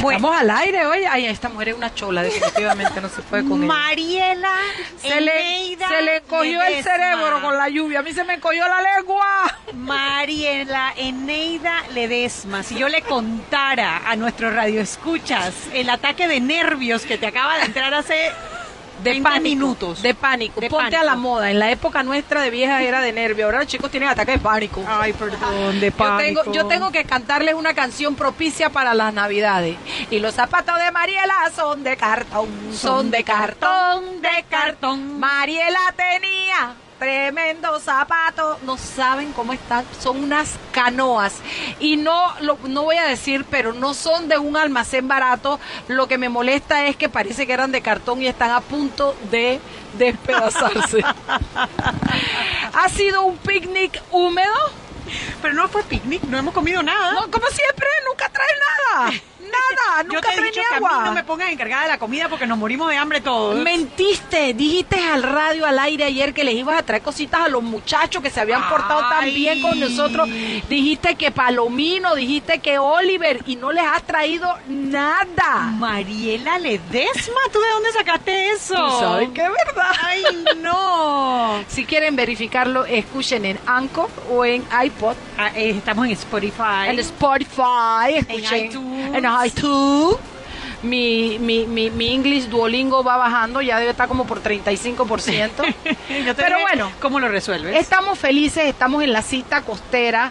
Ya estamos al aire hoy. Ay, esta mujer es una chola, definitivamente no se puede con ella. Mariela Se le, se le cogió el Ledesma. cerebro con la lluvia. A mí se me cogió la lengua. Mariela Eneida Ledesma, si yo le contara a nuestros radioescuchas el ataque de nervios que te acaba de entrar hace De 30 pánico, minutos. De pánico. De Ponte pánico. a la moda. En la época nuestra de vieja era de nervio. Ahora los chicos tienen ataque de pánico. Ay, perdón, de Yo pánico. tengo, yo tengo que cantarles una canción propicia para las navidades. Y los zapatos de Mariela son de cartón, son de cartón, de cartón. Mariela tenía tremendo zapato. No saben cómo están, son unas canoas. Y no, lo, no voy a decir, pero no son de un almacén barato. Lo que me molesta es que parece que eran de cartón y están a punto de despedazarse. ha sido un picnic húmedo. Pero no fue picnic, no hemos comido nada. No, como siempre, nunca trae nada. Yo te he dicho que a mí no me pongas encargada de la comida porque nos morimos de hambre todos. Mentiste, dijiste al radio, al aire ayer que les ibas a traer cositas a los muchachos que se habían portado tan Ay. bien con nosotros. Dijiste que Palomino, dijiste que Oliver y no les has traído nada. Mariela Ledesma, ¿tú de dónde sacaste eso? Tú sabes que es verdad. Ay, no. Si quieren verificarlo, escuchen en Anchor o en iPod, Ah, eh, estamos en Spotify. en Spotify, escuchen iTunes. en iTunes. Mi, mi, mi, mi English Duolingo va bajando, ya debe estar como por 35%. Yo te Pero bueno, ¿cómo lo resuelves? Estamos felices, estamos en la cita costera.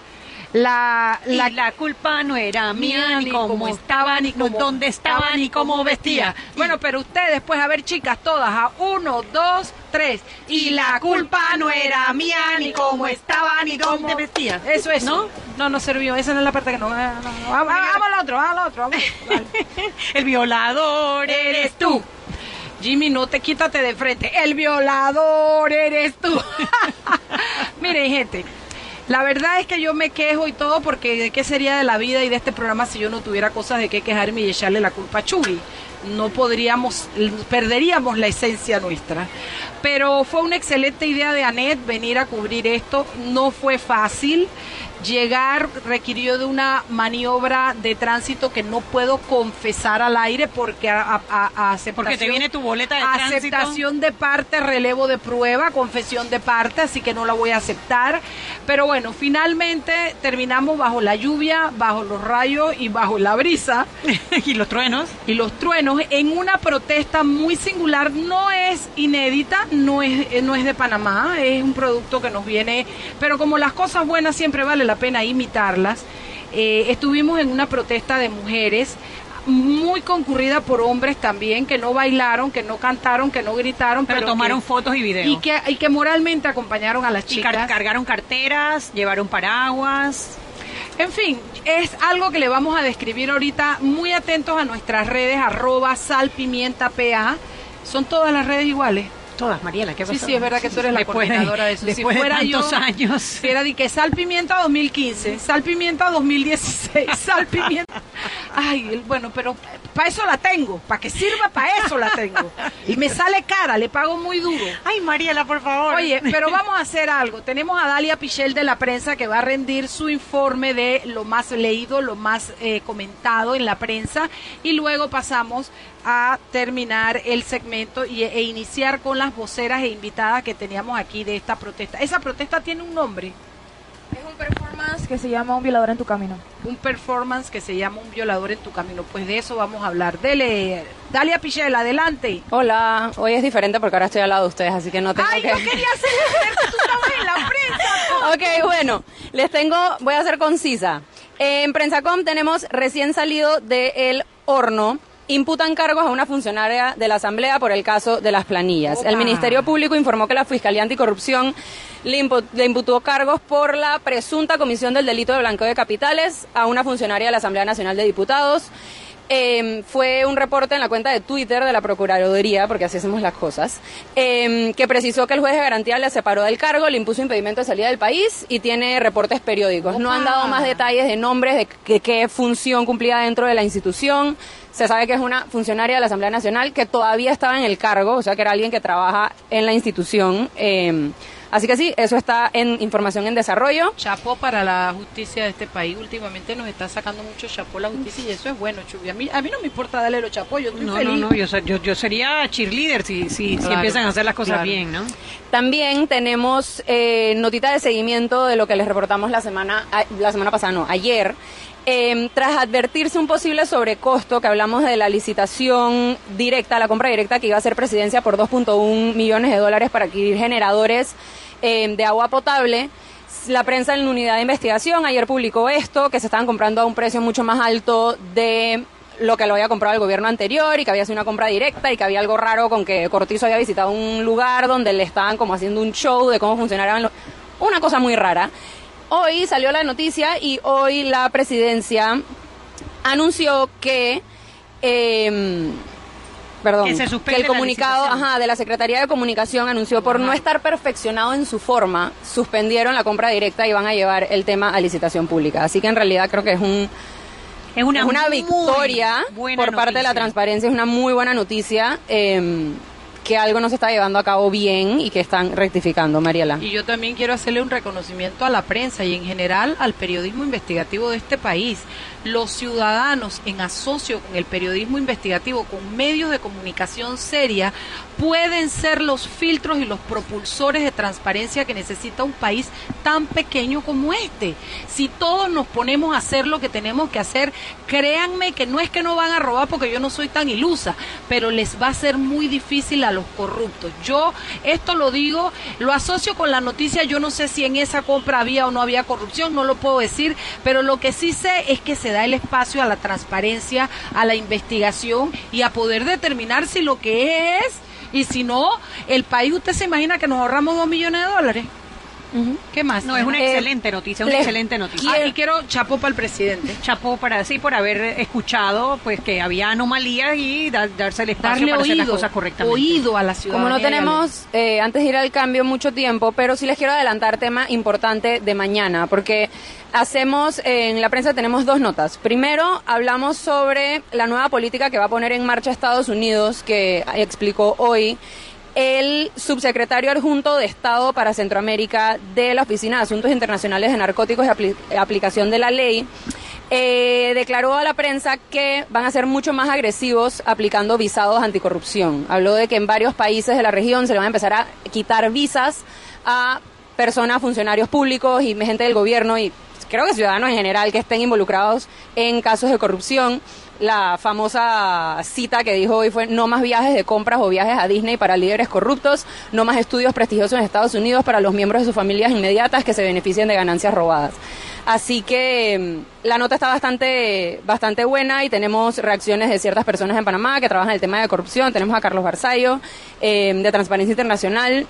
La, la, la, la culpa no era mía, ni cómo estaba, ni cómo dónde estaba, ni cómo vestía. Bueno, pero ustedes, pues, a ver, chicas, todas, a uno, dos, tres. Y la culpa no era mía, ni cómo estaba, ni dónde vestía. Eso es. ¿No? No, no sirvió. Esa no es la parte que no. no, no, no. Vamos, vamos al otro, vamos al otro. Vamos. El violador eres tú. Jimmy, no te quítate de frente. El violador eres tú. Miren, gente. La verdad es que yo me quejo y todo porque de qué sería de la vida y de este programa si yo no tuviera cosas de qué quejarme y echarle la culpa a Chuy. No podríamos, perderíamos la esencia nuestra. Pero fue una excelente idea de Anet venir a cubrir esto. No fue fácil. Llegar requirió de una maniobra de tránsito que no puedo confesar al aire porque a, a- a- a aceptación, Porque te viene tu boleta de tránsito. aceptación de parte, relevo de prueba, confesión de parte, así que no la voy a aceptar. Pero bueno, finalmente terminamos bajo la lluvia, bajo los rayos y bajo la brisa y los truenos. y los truenos en una protesta muy singular. No es inédita, no es, no es de Panamá, es un producto que nos viene, pero como las cosas buenas siempre vale la pena imitarlas, eh, estuvimos en una protesta de mujeres muy concurrida por hombres también que no bailaron, que no cantaron, que no gritaron, Pero, pero, tomaron que, fotos y videos. y que y que moralmente acompañaron a las Y car- chicas. cargaron carteras, llevaron paraguas. En fin, es algo que le vamos a describir ahorita. Muy atentos a nuestras redes, arroba salpimientapa. Son todas las redes iguales. Todas, Mariela, ¿qué Sí, pasó? sí, es verdad que tú eres la Después de- coordinadora de eso. Después si fuera de tantos yo, años. Si era de que Sal Pimienta 2015, Sal Pimienta 2016, Sal Pimienta. Ay, bueno, pero para eso la tengo, para que sirva, para eso la tengo. Y me sale cara, le pago muy duro. Ay, Mariela, por favor. Oye, pero vamos a hacer algo. Tenemos a Dalia Pichel de la prensa que va a rendir su informe de lo más leído, lo más eh, comentado en la prensa y luego pasamos a terminar el segmento y, e iniciar con las voceras e invitadas que teníamos aquí de esta protesta. Esa protesta tiene un nombre, performance que se llama Un violador en tu camino. un performance que se llama Un violador en tu camino. Pues de eso vamos a hablar. Dele, Dalia Pichel, adelante. Hola, hoy es diferente porque ahora estoy al lado de ustedes, así que no tengo Ay, que... no quería hacer tú en la prensa. ok, bueno, les tengo, voy a ser concisa. En Prensacom tenemos recién salido del horno imputan cargos a una funcionaria de la Asamblea por el caso de las planillas. El. Ministerio Público informó que la Fiscalía Anticorrupción le, impu- le imputó cargos por la presunta comisión del delito de blanqueo de capitales a una funcionaria de la Asamblea Nacional de Diputados. Eh, fue un reporte en la cuenta de Twitter de la Procuraduría, porque así hacemos las cosas, eh, que precisó que el juez de garantía le separó del cargo, le impuso impedimento de salida del país y tiene reportes periódicos. No han dado más detalles de nombres, de qué- qué función cumplía dentro de la institución. Se sabe que es una funcionaria de la Asamblea Nacional que todavía estaba en el cargo, o sea que era alguien que trabaja en la institución. eh, así que sí, eso está en información en desarrollo. Chapó para la justicia de este país. Últimamente nos está sacando mucho chapó la justicia y eso es bueno, Chubi. A mí, a mí no me importa darle los chapó, yo estoy No, feliz. no, no, yo, yo, yo sería cheerleader si, si, si empiezan a hacer las cosas claro. bien, ¿no? También tenemos eh, notita de seguimiento de lo que les reportamos la semana, a- la semana pasada, no, ayer. Eh, tras advertirse un posible sobrecosto, que hablamos de la licitación directa, la compra directa que iba a ser presidencia por 2.1 millones de dólares para adquirir generadores eh, de agua potable, la prensa en la unidad de investigación ayer publicó esto, que se estaban comprando a un precio mucho más alto de lo que lo había comprado el gobierno anterior y que había sido una compra directa y que había algo raro con que Cortizo había visitado un lugar donde le estaban como haciendo un show de cómo funcionaban los... Una cosa muy rara. Hoy salió la noticia y hoy la presidencia anunció que... em, perdón, Que se el comunicado ajá, de la Secretaría de Comunicación anunció por no estar perfeccionado en su forma, suspendieron la compra directa y van a llevar el tema a licitación pública. Así que en realidad creo que es un Es una, es una victoria por parte de la transparencia, es una muy buena noticia eh, que algo no se está llevando a cabo bien y que están rectificando, Mariela. Y yo también quiero hacerle un reconocimiento a la prensa y en general al periodismo investigativo de este país. Los ciudadanos en asocio con el periodismo investigativo, con medios de comunicación seria, pueden ser los filtros y los propulsores de transparencia que necesita un país tan pequeño como este. Si todos nos ponemos a hacer lo que tenemos que hacer, créanme que no es que no van a robar porque yo no soy tan ilusa, pero les va a ser muy difícil a los corruptos. Yo esto lo digo, lo asocio con la noticia, yo no sé si en esa compra había o no había corrupción, no lo puedo decir, pero lo que sí sé es que se da el espacio a la transparencia, a la investigación y a poder determinar si lo que es y si no, el país, usted se imagina que nos ahorramos dos millones de dólares. ¿Qué más? No, es una Eh, excelente noticia, una le- excelente noticia. Ah, y quiero chapo para el presidente. Chapó para sí por haber escuchado pues que había anomalías y da- darse el espacio Darle para hacer las cosas correctamente. oído a la ciudadanía. Como no tenemos, eh, antes de ir al cambio, mucho tiempo, pero sí les quiero adelantar tema importante de mañana, porque hacemos, eh, en la prensa tenemos dos notas. Primero, hablamos sobre la nueva política que va a poner en marcha Estados Unidos, que explicó hoy el subsecretario adjunto de Estado para Centroamérica de la Oficina de Asuntos Internacionales de Narcóticos y Apli- Aplicación de la Ley, eh, declaró a la prensa que van a ser mucho más agresivos aplicando visados anticorrupción. Habló de que en varios países de la región se le van a empezar a quitar visas a personas, funcionarios públicos y gente del gobierno y creo que ciudadanos en general que estén involucrados en casos de corrupción. La famosa cita que dijo hoy fue no más viajes de compras o viajes a Disney para líderes corruptos, no más estudios prestigiosos en Estados Unidos para los miembros de sus familias inmediatas que se beneficien de ganancias robadas. Así que mm, la nota está bastante, bastante buena y tenemos reacciones de ciertas personas en Panamá que trabajan el tema de corrupción. Tenemos a Carlos Barzallo eh, de Transparencia Internacional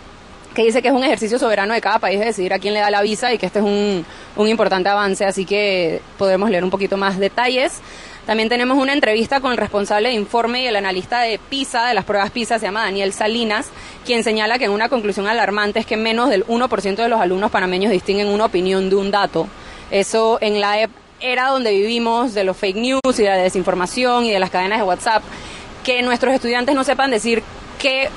que dice que es un ejercicio soberano de cada país de decidir a quién le da la visa y que este es un, un importante avance, así que podremos leer un poquito más detalles. También tenemos una entrevista con el responsable de informe y el analista de PISA, de las pruebas PISA, se llama Daniel Salinas, quien señala que en una conclusión alarmante es que menos del 1% de los alumnos panameños distinguen una opinión de un dato. Eso en la ep- era donde vivimos de los fake news y de la desinformación y de las cadenas de WhatsApp, que nuestros estudiantes no sepan decir qué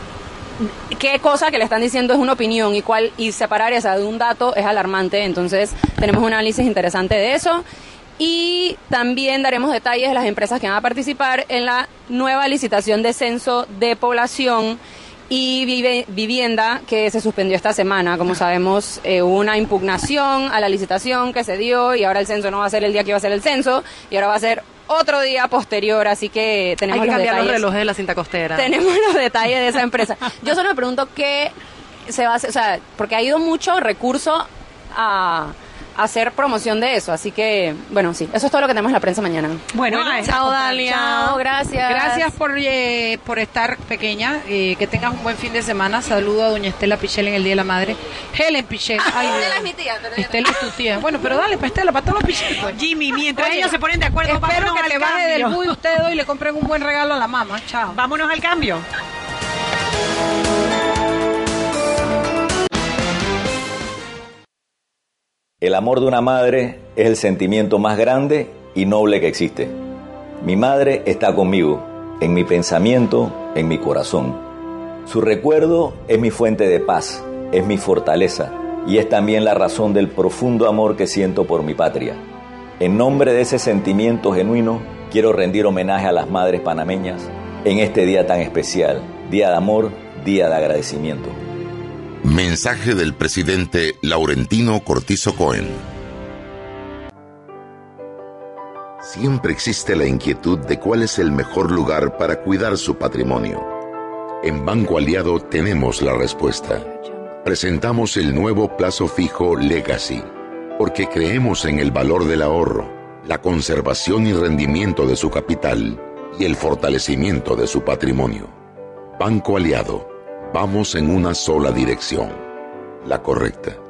qué cosa que le están diciendo es una opinión y cuál y separar esa de un dato es alarmante. Entonces, tenemos un análisis interesante de eso. Y también daremos detalles de las empresas que van a participar en la nueva licitación de censo de población y vivienda que se suspendió esta semana. Como sabemos, eh, hubo una impugnación a la licitación que se dio y ahora el censo no va a ser el día que iba a ser el censo y ahora va a ser otro día posterior. Así que tenemos Hay que los cambiar los detalles. relojes de la cinta costera. Tenemos los detalles de esa empresa. Yo solo me pregunto qué se va a hacer, o sea, porque ha ido mucho recurso a, hacer promoción de eso. Así que, bueno, sí, eso es todo lo que tenemos en la prensa mañana. Bueno, Bueno, a- Chao, Dalia. Chao, gracias. Gracias por, eh, por estar pequeña. eh, que tengas un buen fin de semana. Saludo a doña Estela Pichel en el Día de la Madre. Helen Pichel. Ay, Estela es mi tía, pero Estela es tu tía. Bueno, pero dale, para Estela, para todos los Pichel. pues. Jimmy, mientras Oye, ellos se ponen de acuerdo, Espero que al te baje del bus y ustedes hoy le compren un buen regalo a la mamá. Chao. Vámonos al cambio. El amor de una madre es el sentimiento más grande y noble que existe. Mi madre está conmigo, en mi pensamiento, en mi corazón. Su recuerdo es mi fuente de paz, es mi fortaleza y es también la razón del profundo amor que siento por mi patria. En nombre de ese sentimiento genuino, quiero rendir homenaje a las madres panameñas en este día tan especial, Día de Amor, Día de Agradecimiento. Mensaje del presidente Laurentino Cortizo Cohen. Siempre existe la inquietud de cuál es el mejor lugar para cuidar su patrimonio. En Banco Aliado tenemos la respuesta. Presentamos el nuevo plazo fijo Legacy, porque creemos en el valor del ahorro, la conservación y rendimiento de su capital y el fortalecimiento de su patrimonio. Banco Aliado, vamos en una sola dirección, la correcta.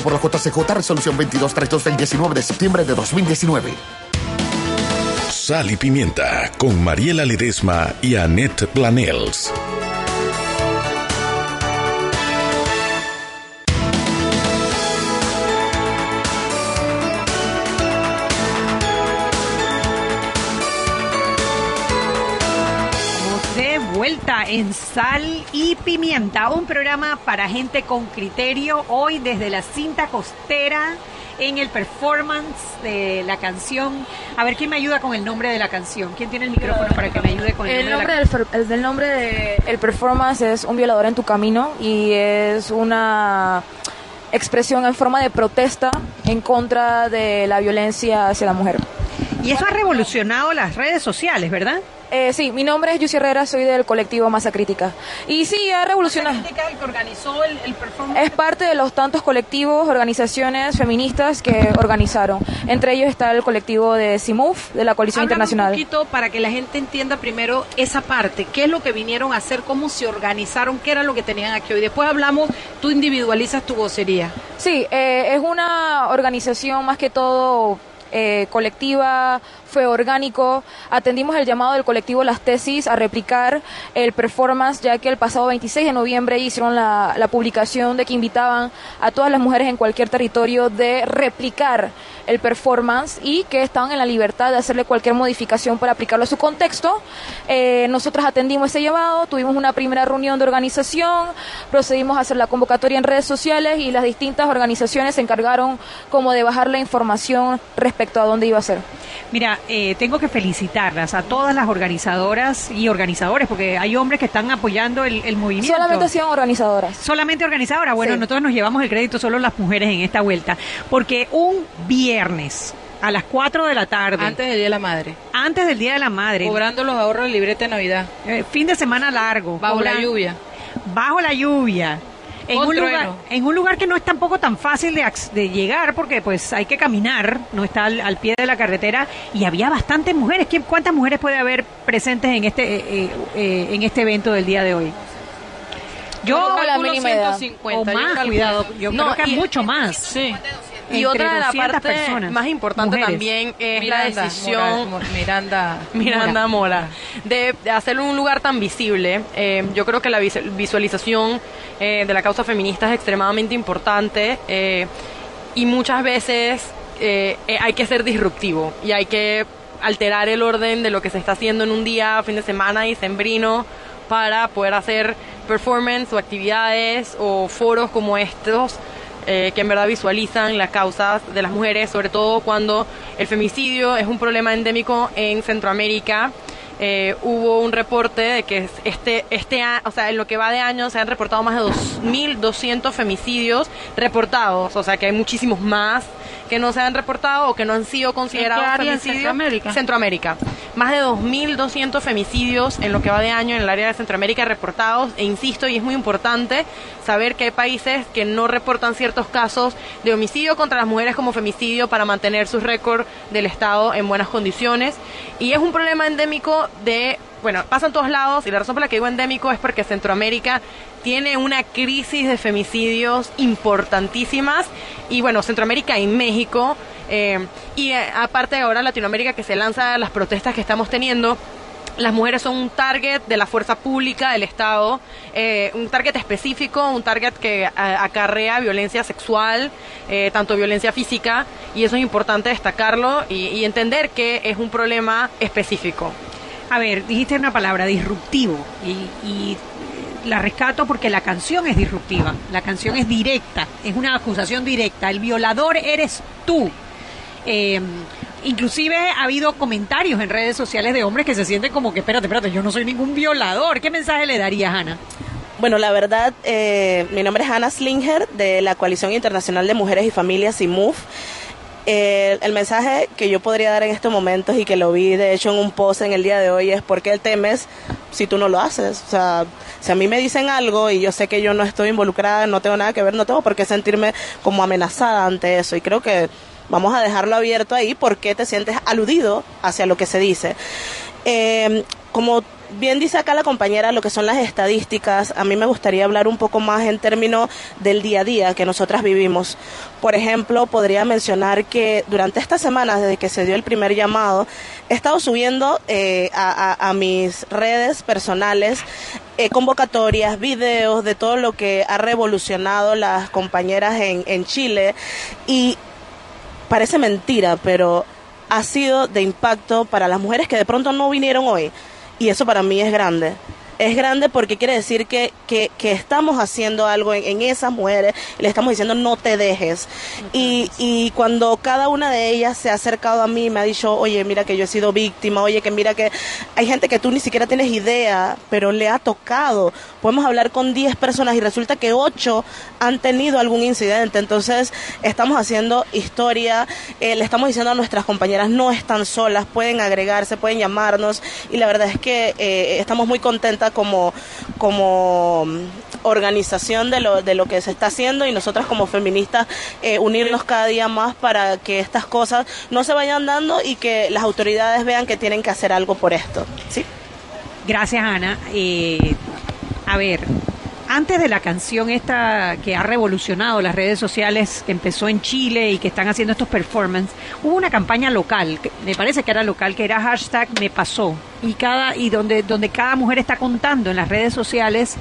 por la JCJ Resolución 2232 del 19 de septiembre de 2019. Sal y Pimienta con Mariela Ledesma y Annette Planels. Vuelta en Sal y Pimienta, un programa para gente con criterio. Hoy desde la cinta costera en el performance de la canción. A ver, ¿quién me ayuda con el nombre de la canción? ¿Quién tiene el micrófono para que me ayude con el, El nombre, nombre de del, el del nombre de el performance es Un violador en tu camino y es una expresión en forma de protesta en contra de la violencia hacia la mujer. Y eso ha revolucionado las redes sociales, ¿verdad? Eh, sí, mi nombre es Yusi Herrera, soy del colectivo Masa Crítica. Y sí, ha revolucionado. Crítica, el que organizó el, el performance. Es parte de los tantos colectivos, organizaciones feministas que organizaron. Entre ellos está el colectivo de CIMUF, de la Coalición Háblame Internacional. un poquito para que la gente entienda primero esa parte, qué es lo que vinieron a hacer, cómo se organizaron, qué era lo que tenían aquí hoy. Después hablamos, tú individualizas tu vocería. Sí, eh, es una organización más que todo eh, colectiva, orgánico. Atendimos el llamado del colectivo Las Tesis a replicar el performance, ya que el pasado 26 de noviembre hicieron la, publicación de que invitaban a todas las mujeres en cualquier territorio de replicar el performance y que estaban en la libertad de hacerle cualquier modificación para aplicarlo a su contexto. Eh, nosotros atendimos ese llamado, tuvimos una primera reunión de organización, procedimos a hacer la convocatoria en redes sociales y las distintas organizaciones se encargaron como de bajar la información respecto a dónde iba a ser. Mira, eh, tengo que felicitarlas a todas las organizadoras y organizadores, porque hay hombres que están apoyando el, el movimiento. Solamente hacían organizadoras. Solamente organizadora. Bueno, Sí. nosotros nos llevamos el crédito solo las mujeres en esta vuelta, porque un viernes a las 4 de la tarde, Antes del Día de la Madre. antes del Día de la Madre, Cobrando los ahorros del librete de Navidad. eh, fin de semana largo, Bajo la lluvia. bajo la lluvia. En un, lugar, en un lugar que no es tampoco tan fácil de, de llegar porque pues hay que caminar, no está al, al pie de la carretera y había bastantes mujeres. ¿Quién- ¿Cuántas mujeres puede haber presentes en este eh, eh, eh, en este evento del día de hoy? Yo tengo la calculo mínima idea. 150, o yo más, calculo. cuidado, yo No, creo que y- mucho más. Sí. Y Entre otra de la 200 parte personas, más importante mujeres. también es Miranda, la decisión Mora- Miranda. Miranda Mora, de, de hacerlo en un lugar tan visible. Eh, yo creo que la vis- visualización eh, de la causa feminista es extremadamente importante eh, y muchas veces eh, eh, hay que ser disruptivo y hay que alterar el orden de lo que se está haciendo en un día, fin de semana y sembrino para poder hacer performance o actividades o foros como estos eh, que en verdad visualizan las causas de las mujeres, sobre todo cuando el femicidio es un problema endémico en Centroamérica. Eh, hubo un reporte de que este, este, o sea, en lo que va de año se han reportado más de 2.200 femicidios reportados, o sea que hay muchísimos más que no se han reportado o que no han sido considerados femicidios. Centroamérica? Centroamérica. Más de 2.200 femicidios en lo que va de año en el área de Centroamérica reportados. E insisto, y es muy importante saber que hay países que no reportan ciertos casos de homicidio contra las mujeres como femicidio para mantener su récord del Estado en buenas condiciones. Y es un problema endémico de bueno, pasa en todos lados y la razón por la que digo endémico es porque Centroamérica tiene una crisis de femicidios importantísimas y bueno, Centroamérica y México eh, y eh, aparte ahora Latinoamérica que se lanza las protestas que estamos teniendo. Las mujeres son un target de la fuerza pública del Estado, eh, un target específico, un target que acarrea violencia sexual, tanto violencia física, y eso es importante destacarlo y, entender que es un problema específico. A ver, dijiste una palabra, disruptivo, y la rescato porque la canción es disruptiva, la canción es directa, es una acusación directa, el violador eres tú. Eh, inclusive ha habido comentarios en redes sociales de hombres que se sienten como que, espérate, espérate, yo no soy ningún violador. ¿Qué mensaje le darías, Ana? Bueno, la verdad, eh, mi nombre es Ana Slinger de la Coalición Internacional de Mujeres y Familias, IMUF. Eh, el mensaje que yo podría dar en estos momentos y que lo vi de hecho en un post en el día de hoy es por qué el temes si tú no lo haces. O sea, si a mí me dicen algo y yo sé que yo no estoy involucrada, no tengo nada que ver, no tengo por qué sentirme como amenazada ante eso. Y creo que vamos a dejarlo abierto ahí porque te sientes aludido hacia lo que se dice. Eh, como bien dice acá la compañera lo que son las estadísticas, a mí me gustaría hablar un poco más en términos del día a día que nosotras vivimos. Por ejemplo, podría mencionar que durante estas semanas, desde que se dio el primer llamado, he estado subiendo eh, a, mis redes personales eh, convocatorias, videos de todo lo que ha revolucionado las compañeras en, en Chile y parece mentira, pero ha sido de impacto para las mujeres que de pronto no vinieron hoy y eso para mí es grande es grande porque quiere decir que, que, estamos haciendo algo en, esas mujeres, le estamos diciendo no te dejes. Y, y cuando cada una de ellas se ha acercado a mí, me ha dicho, oye, mira que yo he sido víctima, oye, que mira que hay gente que tú ni siquiera tienes idea, pero le ha tocado. Podemos hablar con 10 personas y resulta que 8 han tenido algún incidente. Entonces, estamos haciendo historia, eh, le estamos diciendo a nuestras compañeras, no están solas, pueden agregarse, pueden llamarnos. Y la verdad es que eh, estamos muy contentas como, como organización de lo, de lo que se está haciendo y nosotras como feministas eh, unirnos cada día más para que estas cosas no se vayan dando y que las autoridades vean que tienen que hacer algo por esto. ¿sí? Gracias, Ana. Eh, a ver, antes de la canción esta que ha revolucionado las redes sociales, que empezó en Chile y que están haciendo estos performances, hubo una campaña local, me parece que era local, que era hashtag me pasó. Y cada, y donde, donde cada mujer está contando en las redes sociales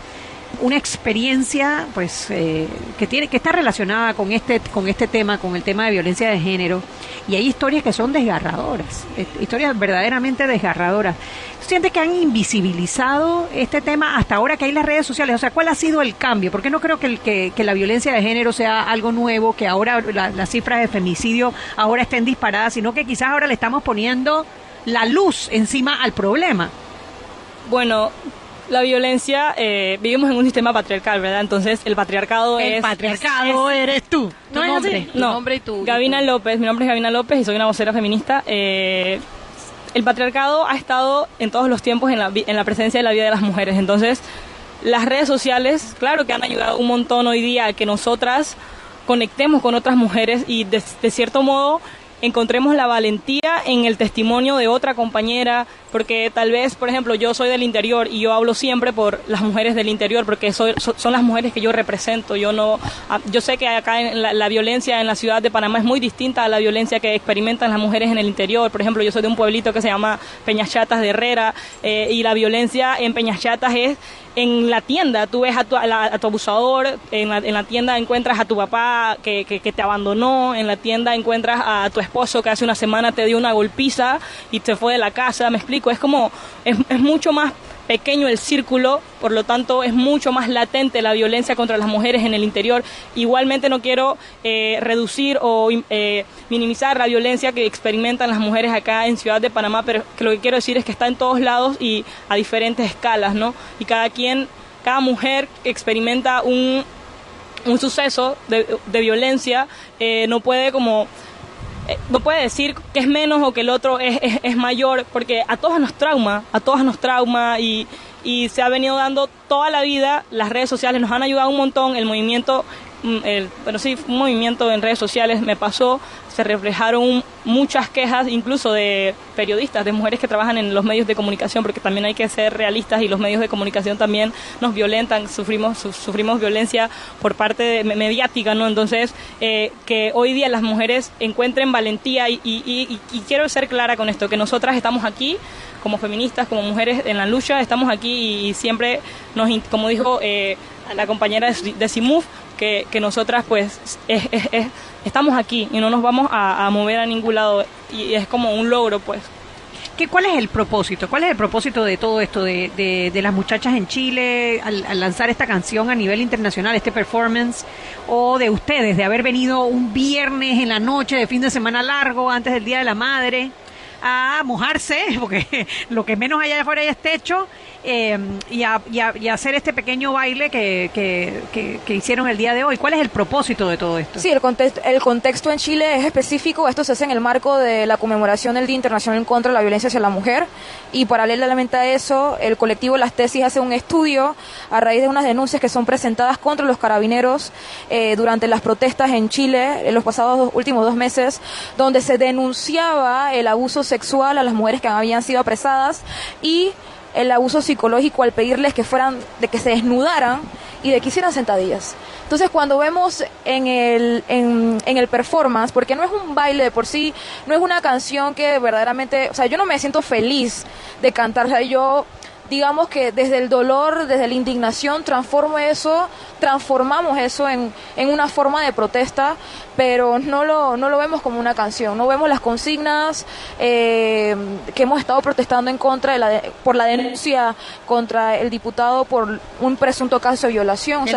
una experiencia pues eh, que tiene que está relacionada con este con este tema con el tema de violencia de género. Y hay historias que son desgarradoras eh, historias verdaderamente desgarradoras. Sientes que han invisibilizado este tema hasta ahora que hay las redes sociales. O sea cuál ha sido el cambio porque no creo que, el, que, la violencia de género sea algo nuevo que ahora las cifras de femicidio ahora estén disparadas sino que quizás ahora le estamos poniendo la luz encima al problema. Bueno, la violencia, eh, vivimos en un sistema patriarcal, ¿verdad? Entonces el patriarcado es... El patriarcado eres tú. ¿No nombre, tu nombre y tú. Gabina López, mi nombre es Gabina López y soy una vocera feminista. Eh, el patriarcado ha estado en todos los tiempos en la, en la presencia de la vida de las mujeres. Entonces, las redes sociales, claro que han ayudado un montón hoy día a que nosotras conectemos con otras mujeres y de cierto modo encontremos la valentía en el testimonio de otra compañera, porque tal vez, por ejemplo, yo soy del interior y yo hablo siempre por las mujeres del interior, porque son las mujeres que yo represento. Yo no, ah, yo sé que acá en la, violencia en la ciudad de Panamá es muy distinta a la violencia que experimentan las mujeres en el interior. Por ejemplo, yo soy de un pueblito que se llama Peñachatas de Herrera eh, y la violencia en Peñachatas es en la tienda tú ves a tu, a, tu abusador, en la, en la, tienda encuentras a tu papá que, que, te abandonó, en la tienda encuentras a tu esposo que hace una semana te dio una golpiza y te fue de la casa, me explico, es como, es, es mucho más pequeño el círculo, por lo tanto es mucho más latente la violencia contra las mujeres en el interior. Igualmente no quiero eh, reducir o eh, minimizar la violencia que experimentan las mujeres acá en Ciudad de Panamá, pero lo que quiero decir es que está en todos lados y a diferentes escalas, ¿no? Y cada quien, cada mujer experimenta un, un suceso de, violencia, eh, no puede como no puede decir que es menos o que el otro es, es, mayor, porque a todas nos trauma, a todas nos trauma y, y se ha venido dando toda la vida, las redes sociales nos han ayudado un montón, el movimiento el, bueno, sí, un movimiento en redes sociales me pasó, se reflejaron muchas quejas, incluso de periodistas, de mujeres que trabajan en los medios de comunicación, porque también hay que ser realistas y los medios de comunicación también nos violentan, sufrimos, sufrimos violencia por parte mediática, ¿no? Entonces, eh, que hoy día las mujeres encuentren valentía y, y, quiero ser clara con esto, que nosotras estamos aquí como feministas, como mujeres en la lucha, estamos aquí y, siempre nos, como dijo eh, la compañera de, de que, nosotras pues estamos aquí y no nos vamos a, mover a ningún lado y es como un logro pues. ¿Qué, ¿Cuál es el propósito? ¿Cuál es el propósito de todo esto, de, las muchachas en Chile al, lanzar esta canción a nivel internacional, este performance, o de ustedes, de haber venido un viernes en la noche de fin de semana largo antes del Día de la Madre? a mojarse, porque lo que menos allá afuera ya es techo, eh, y, a, hacer este pequeño baile que, que, hicieron el día de hoy. ¿Cuál es el propósito de todo esto? Sí, el contexto, el contexto en Chile es específico. Esto se hace en el marco de la conmemoración del Día Internacional en contra de la violencia hacia la mujer. Y paralelamente a eso, el colectivo Las Tesis hace un estudio a raíz de unas denuncias que son presentadas contra los carabineros eh, durante las protestas en Chile en los pasados últimos dos meses, donde se denunciaba el abuso sexual a las mujeres que habían sido apresadas y el abuso psicológico al pedirles que fueran, de que se desnudaran y de que hicieran sentadillas. Entonces cuando vemos en el, en, el performance, porque no es un baile de por sí, no es una canción que verdaderamente, o sea, yo no me siento feliz de cantar, o sea, yo digamos que desde el dolor, desde la indignación, transformo eso, transformamos eso en, en una forma de protesta, pero no lo, no lo vemos como una canción, no vemos las consignas eh, que hemos estado protestando en contra de la por la denuncia contra el diputado por un presunto caso de violación.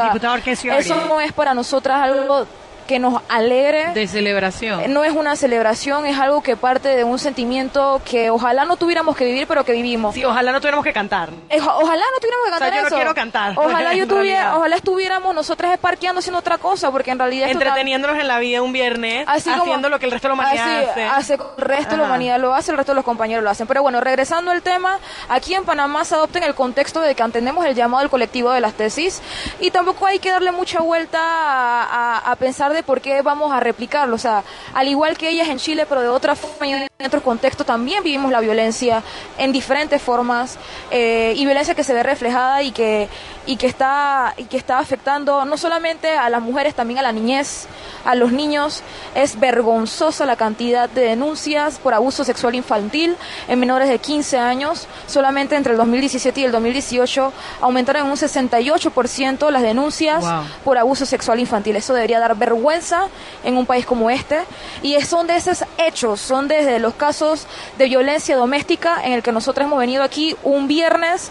eso no es para nosotras algo que nos alegre. De celebración. No es una celebración, es algo que parte de un sentimiento que ojalá no tuviéramos que vivir, pero que vivimos. Sí, ojalá no tuviéramos que cantar. ojalá no tuviéramos que cantar. O sea, yo no quiero cantar. Ojalá yo tuviera, ojalá estuviéramos nosotras esparqueando haciendo otra cosa, porque en realidad. Entreteniéndonos en la vida un viernes, haciendo lo que el resto de la humanidad hace. hace. El resto de la humanidad lo hace, el resto de los compañeros lo hacen. Pero bueno, regresando al tema, aquí en Panamá se adopta en el contexto de que entendemos el llamado del colectivo de las tesis y tampoco hay que darle mucha vuelta a, a pensar de por qué vamos a replicarlo. O sea, al igual que ellas en Chile, pero de otra forma en otro contexto, también vivimos la violencia en diferentes formas eh, y violencia que se ve reflejada y que, y, que está, y que está afectando no solamente a las mujeres, también a la niñez, a los niños. Es vergonzosa la cantidad de denuncias por abuso sexual infantil en menores de 15 años. Solamente entre el 2017 y el 2018 aumentaron en un 68% las denuncias por abuso sexual infantil. Eso debería dar vergüenza en un país como este. Y son de esos hechos, son desde los casos de violencia doméstica en el que nosotros hemos venido aquí un viernes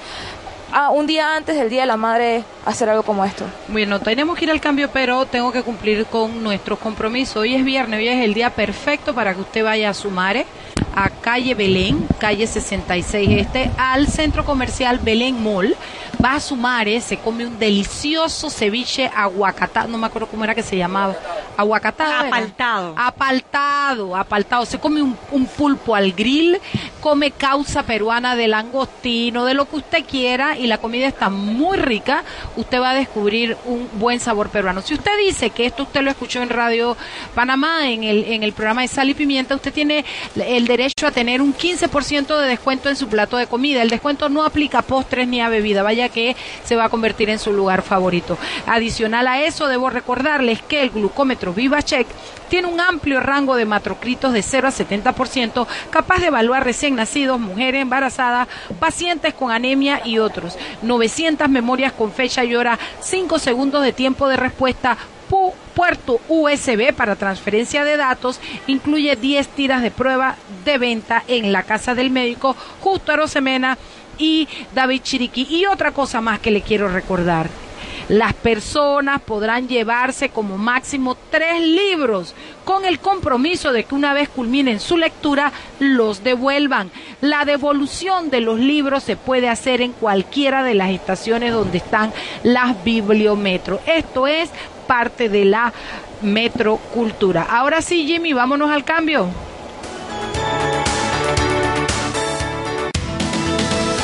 a un día antes del Día de la Madre hacer algo como esto. Bueno, tenemos que ir al cambio, pero tengo que cumplir con nuestros compromisos. Hoy es viernes, hoy es el día perfecto para que usted vaya a Sumare, a calle Belén, calle 66 este, al centro comercial Belén Mall. Va a Sumare, se come un delicioso ceviche aguacatado, no me acuerdo cómo era que se llamaba. Aguacatado. Apaltado. Apaltado, apaltado. Se come un, un pulpo al grill, come causa peruana de langostino, de lo que usted quiera y la comida está muy rica usted va a descubrir un buen sabor peruano. Si usted dice que esto usted lo escuchó en Radio Panamá, en el, en el programa de Sal y Pimienta, usted tiene el derecho a tener un 15% de descuento en su plato de comida. El descuento no aplica a postres ni a bebida, vaya que se va a convertir en su lugar favorito. Adicional a eso, debo recordarles que el glucómetro VivaCheck tiene un amplio rango de matrocritos de 0 a 70%, capaz de evaluar recién nacidos, mujeres embarazadas, pacientes con anemia y otros. 900 memorias con fecha y hora, 5 segundos de tiempo de respuesta puerto USB para transferencia de datos, incluye 10 tiras de prueba de venta en la casa del médico Justo Arosemena y David Chiriqui. Y otra cosa más que le quiero recordar. Las personas podrán llevarse como máximo tres libros con el compromiso de que una vez culminen su lectura los devuelvan. La devolución de los libros se puede hacer en cualquiera de las estaciones donde están las bibliometros. Esto es parte de la metrocultura. Ahora sí, Jimmy, vámonos al cambio.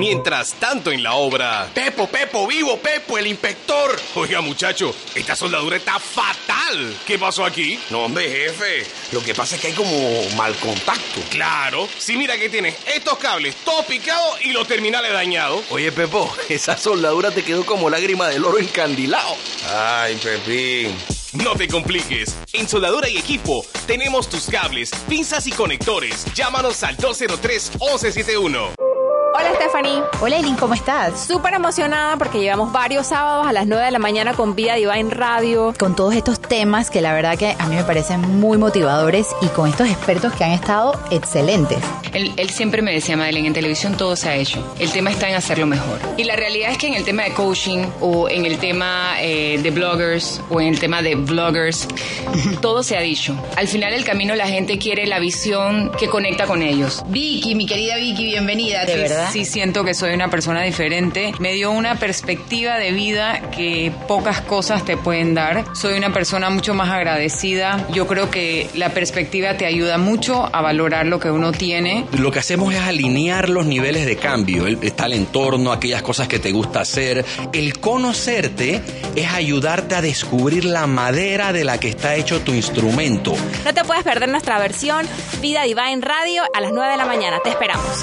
Mientras tanto en la obra... Pepo, Pepo, vivo, Pepo, el inspector. Oiga, muchacho, esta soldadura está fatal. ¿Qué pasó aquí? No, hombre, jefe. Lo que pasa es que hay como mal contacto. Claro. Si mira que tienes estos cables todo picados y los terminales dañados. Oye, Pepo, esa soldadura te quedó como lágrima del oro encandilado. Ay, Pepín. No te compliques. En Soldadura y Equipo tenemos tus cables, pinzas y conectores. Llámanos al 203 1171. Hola Stephanie. Hola Eileen, ¿cómo estás? Súper emocionada porque llevamos varios sábados a las 9 de la mañana con Vía Divine Radio. Con todos estos temas que la verdad que a mí me parecen muy motivadores y con estos expertos que han estado excelentes. Él, siempre me decía, Madeleine, en televisión todo se ha hecho. El tema está en hacerlo mejor. Y la realidad es que en el tema de coaching o en el tema eh, de bloggers o en el tema de vloggers, todo se ha dicho. Al final del camino la gente quiere la visión que conecta con ellos. Vicky, mi querida Vicky, bienvenida. De verdad sí siento que soy una persona diferente. Me dio una perspectiva de vida que pocas cosas te pueden dar. Soy una persona mucho más agradecida. Yo creo que la perspectiva te ayuda mucho a valorar lo que uno tiene. Lo que hacemos es alinear los niveles de cambio. Está el entorno, aquellas cosas que te gusta hacer. El conocerte es ayudarte a descubrir la madera de la que está hecho tu instrumento. No te puedes perder nuestra versión Vida Divine Radio a las 9 de la mañana. Te esperamos.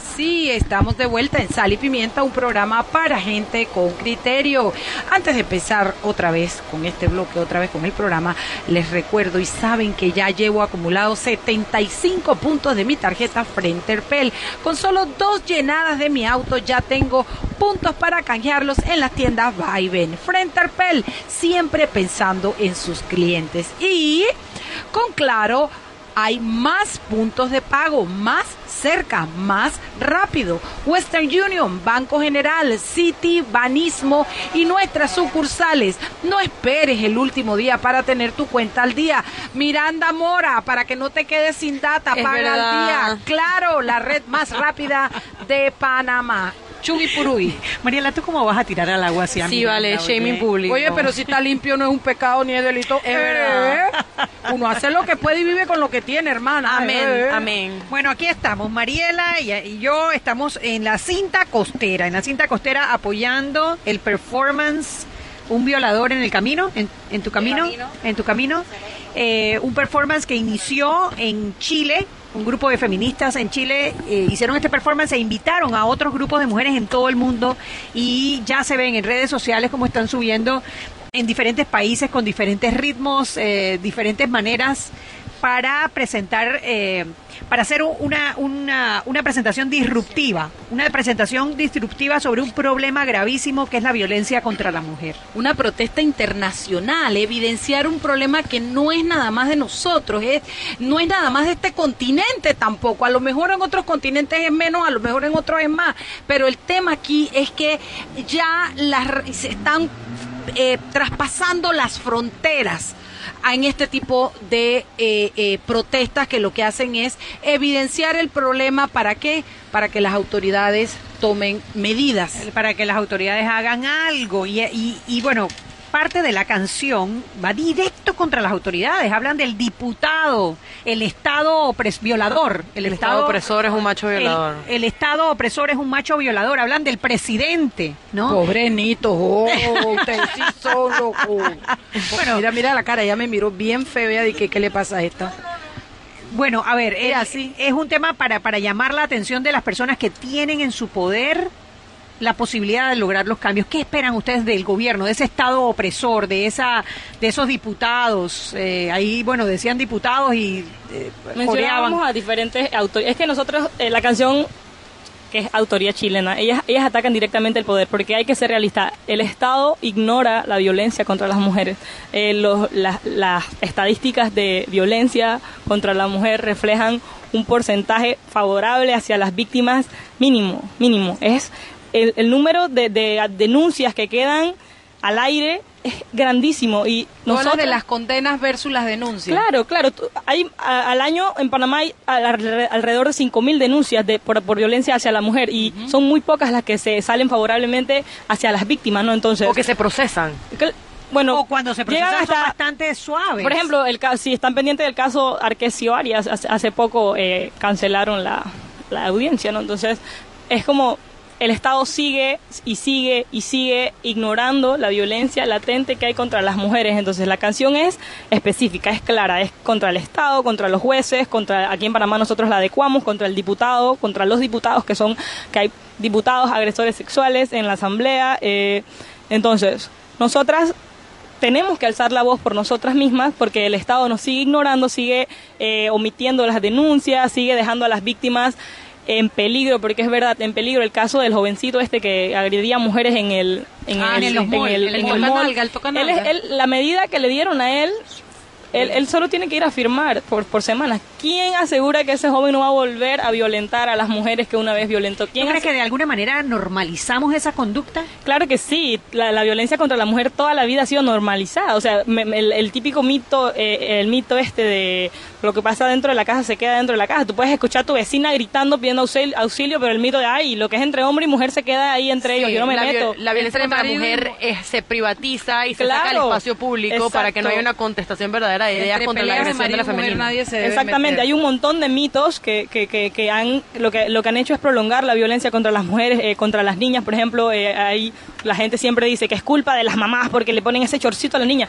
sí, estamos de vuelta en Sal y Pimienta, un programa para gente con criterio. Antes de empezar otra vez con este bloque, otra vez con el programa, les recuerdo y saben que ya llevo acumulado 75 puntos de mi tarjeta Frenterpel. Con solo dos llenadas de mi auto ya tengo puntos para canjearlos en las tiendas Viven. Frenterpel, siempre pensando en sus clientes. Y con Claro, hay más puntos de pago, más cerca, más rápido. Western Union, Banco General, City, Banismo y nuestras sucursales. No esperes el último día para tener tu cuenta al día. Miranda Mora, para que no te quedes sin data, paga al día. Claro, la red más rápida de Panamá. Purui. Mariela, ¿tú cómo vas a tirar al agua así? Sí, vale, shaming público. Oye, pero si está limpio no es un pecado ni es delito. Es verdad. ¿Eh? Uno hace lo que puede y vive con lo que tiene, hermana. Amén, ¿Eh? amén. Bueno, aquí estamos, Mariela y, yo estamos en la cinta costera, en la cinta costera apoyando el performance un violador en el camino, en, tu camino, en tu camino, eh, un performance que inició en Chile un grupo de feministas en Chile eh, hicieron este performance e invitaron a otros grupos de mujeres en todo el mundo y ya se ven en redes sociales como están subiendo en diferentes países con diferentes ritmos, eh, diferentes maneras para presentar, eh, para hacer una, una, una presentación disruptiva, una presentación disruptiva sobre un problema gravísimo que es la violencia contra la mujer. Una protesta internacional, evidenciar un problema que no es nada más de nosotros, es, no es nada más de este continente tampoco. A lo mejor en otros continentes es menos, a lo mejor en otros es más. Pero el tema aquí es que ya las, se están eh, traspasando las fronteras en este tipo de eh, eh, protestas que lo que hacen es evidenciar el problema para qué para que las autoridades tomen medidas. Para que las autoridades hagan algo. Y, y, y bueno parte de la canción va directo contra las autoridades. Hablan del diputado, el Estado opres violador. El, Estado, opresor es un macho violador. El, Estado opresor es un macho violador. Hablan del presidente, ¿no? Pobre Nito, oh, ustedes sí son Bueno, mira, mira la cara, ya me miró bien fea de que qué le pasa a esta. Bueno, a ver, es, es un tema para, para llamar la atención de las personas que tienen en su poder la posibilidad de lograr los cambios. ¿Qué esperan ustedes del gobierno, de ese Estado opresor, de esa, de esos diputados? Eh, ahí, bueno, decían diputados y eh, Mencionábamos a diferentes autores. Es que nosotros, eh, la canción que es autoría chilena, ellas, ellas atacan directamente el poder, porque hay que ser realista. El Estado ignora la violencia contra las mujeres. Eh, los, las estadísticas de violencia contra la mujer reflejan un porcentaje favorable hacia las víctimas mínimo, mínimo. Es el, número de, denuncias que quedan al aire es grandísimo y nosotros de las condenas versus las denuncias. Claro, claro. Hay al año en Panamá hay alrededor de 5.000 denuncias de, por, violencia hacia la mujer y son muy pocas las que se salen favorablemente hacia las víctimas, ¿no? Entonces o que se procesan. bueno, o cuando se procesan hasta, bastante suaves. Por ejemplo, el si están pendientes del caso Arquesio Arias, hace, poco eh, cancelaron la, la audiencia, ¿no? Entonces, es como el Estado sigue y sigue y sigue ignorando la violencia latente que hay contra las mujeres. Entonces la canción es específica, es clara, es contra el Estado, contra los jueces, contra aquí en Panamá nosotros la adecuamos, contra el diputado, contra los diputados que son, que hay diputados agresores sexuales en la asamblea. Eh, entonces, nosotras tenemos que alzar la voz por nosotras mismas porque el Estado nos sigue ignorando, sigue eh, omitiendo las denuncias, sigue dejando a las víctimas en peligro, porque es verdad, en peligro el caso del jovencito este que agredía mujeres en el en ah, el, en, el, en el, la medida que le dieron a él él, él, solo tiene que ir a firmar por, por semana. ¿Quién asegura que ese joven no va a volver a violentar a las mujeres que una vez violentó? ¿Quién ¿Tú crees que de alguna manera normalizamos esa conducta? Claro que sí. La, la, violencia contra la mujer toda la vida ha sido normalizada. O sea, el, el, típico mito, eh, el mito este de lo que pasa dentro de la casa se queda dentro de la casa. Tú puedes escuchar a tu vecina gritando pidiendo auxilio, pero el mito de, ay, lo que es entre hombre y mujer se queda ahí entre ellos. Yo no me meto. la violencia contra la mujer se privatiza y se saca al espacio público para que no haya una contestación verdadera contra la agresión de la femenina. Exactamente, hay un montón de mitos que, que, que, han lo que lo que han hecho es prolongar la violencia contra las mujeres, eh, contra las niñas, por ejemplo, eh, ahí la gente siempre dice que es culpa de las mamás porque le ponen ese chorcito a la niña.